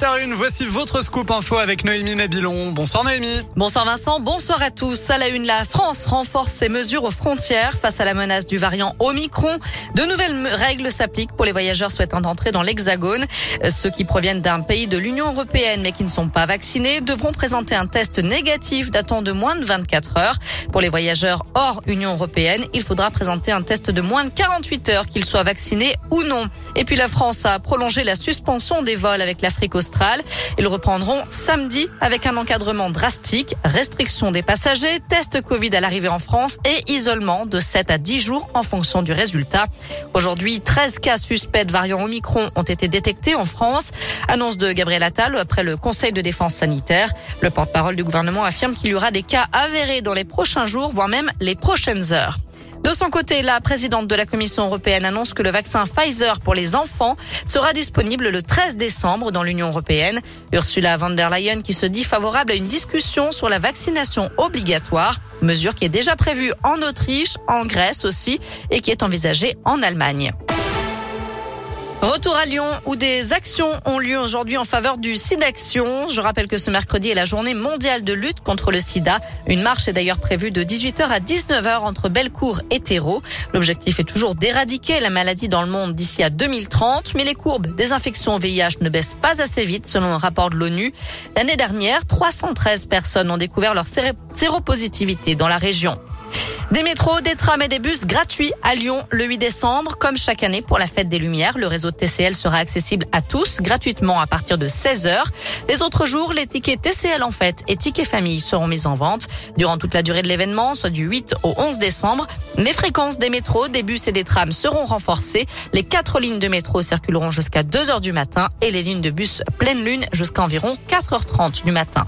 7h01, voici votre scoop info avec Noémie Mabilon. Bonsoir Noémie. Bonsoir Vincent, bonsoir à tous. À la une, la France renforce ses mesures aux frontières face à la menace du variant Omicron. De nouvelles règles s'appliquent pour les voyageurs souhaitant entrer dans l'Hexagone. Ceux qui proviennent d'un pays de l'Union européenne mais qui ne sont pas vaccinés devront présenter un test négatif datant de moins de 24 heures. Pour les voyageurs hors Union européenne, il faudra présenter un test de moins de 48 heures, qu'ils soient vaccinés ou non. Et puis la France a prolongé la suspension des vols avec l'Afrique Ils reprendront samedi avec un encadrement drastique, restriction des passagers, test Covid à l'arrivée en France et isolement de 7 à 10 jours en fonction du résultat. Aujourd'hui, 13 cas suspects de variant Omicron ont été détectés en France. Annonce de Gabriel Attal après le Conseil de défense sanitaire. Le porte-parole du gouvernement affirme qu'il y aura des cas avérés dans les prochains jours, voire même les prochaines heures. De son côté, la présidente de la Commission européenne annonce que le vaccin Pfizer pour les enfants sera disponible le 13 décembre dans l'Union européenne. Ursula von der Leyen qui se dit favorable à une discussion sur la vaccination obligatoire, mesure qui est déjà prévue en Autriche, en Grèce aussi et qui est envisagée en Allemagne. Retour à Lyon où des actions ont lieu aujourd'hui en faveur du SIDAction. Je rappelle que ce mercredi est la journée mondiale de lutte contre le sida. Une marche est d'ailleurs prévue de 18h à 19h entre Bellecour et Terreau. L'objectif est toujours d'éradiquer la maladie dans le monde d'ici à 2030, mais les courbes des infections au VIH ne baissent pas assez vite selon un rapport de l'ONU. L'année dernière, 313 personnes ont découvert leur séropositivité dans la région. Des métros, des trams et des bus gratuits à Lyon le 8 décembre. Comme chaque année pour la fête des Lumières, le réseau TCL sera accessible à tous gratuitement à partir de 16h. Les autres jours, les tickets TCL en fête et tickets famille seront mis en vente durant toute la durée de l'événement, soit du 8 au 11 décembre. Les fréquences des métros, des bus et des trams seront renforcées. Les quatre lignes de métro circuleront jusqu'à 2 h du matin et les lignes de bus pleine lune jusqu'à environ 4h30 du matin.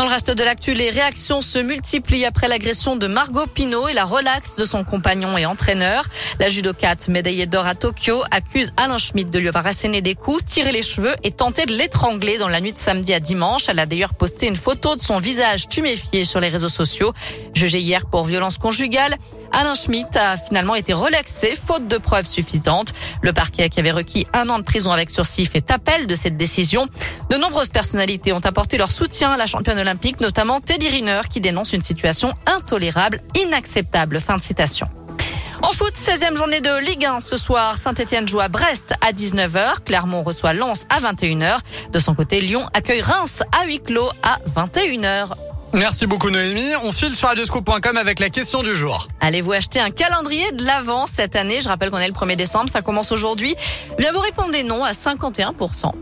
Dans le reste de l'actu, les réactions se multiplient après l'agression de Margot Pino et la relaxe de son compagnon et entraîneur. La judocate médaillée d'or à Tokyo accuse Alain Schmidt de lui avoir asséné des coups, tiré les cheveux et tenté de l'étrangler dans la nuit de samedi à dimanche. Elle a d'ailleurs posté une photo de son visage tuméfié sur les réseaux sociaux. Jugé hier pour violence conjugale, Alain Schmidt a finalement été relaxé faute de preuves suffisantes. Le parquet qui avait requis un an de prison avec sursis fait appel de cette décision. De nombreuses personnalités ont apporté leur soutien à la championne olympique, notamment Teddy Riner qui dénonce une situation intolérable, inacceptable. Fin de citation. En foot, 16e journée de Ligue 1 ce soir. Saint-Etienne joue à Brest à 19h. Clermont reçoit Lens à 21h. De son côté, Lyon accueille Reims à huis clos à 21h. Merci beaucoup Noémie. On file sur radioscope.com avec la question du jour. Allez-vous acheter un calendrier de l'Avent cette année? Je rappelle qu'on est le 1er décembre, ça commence aujourd'hui. Bien vous répondez non à 51%.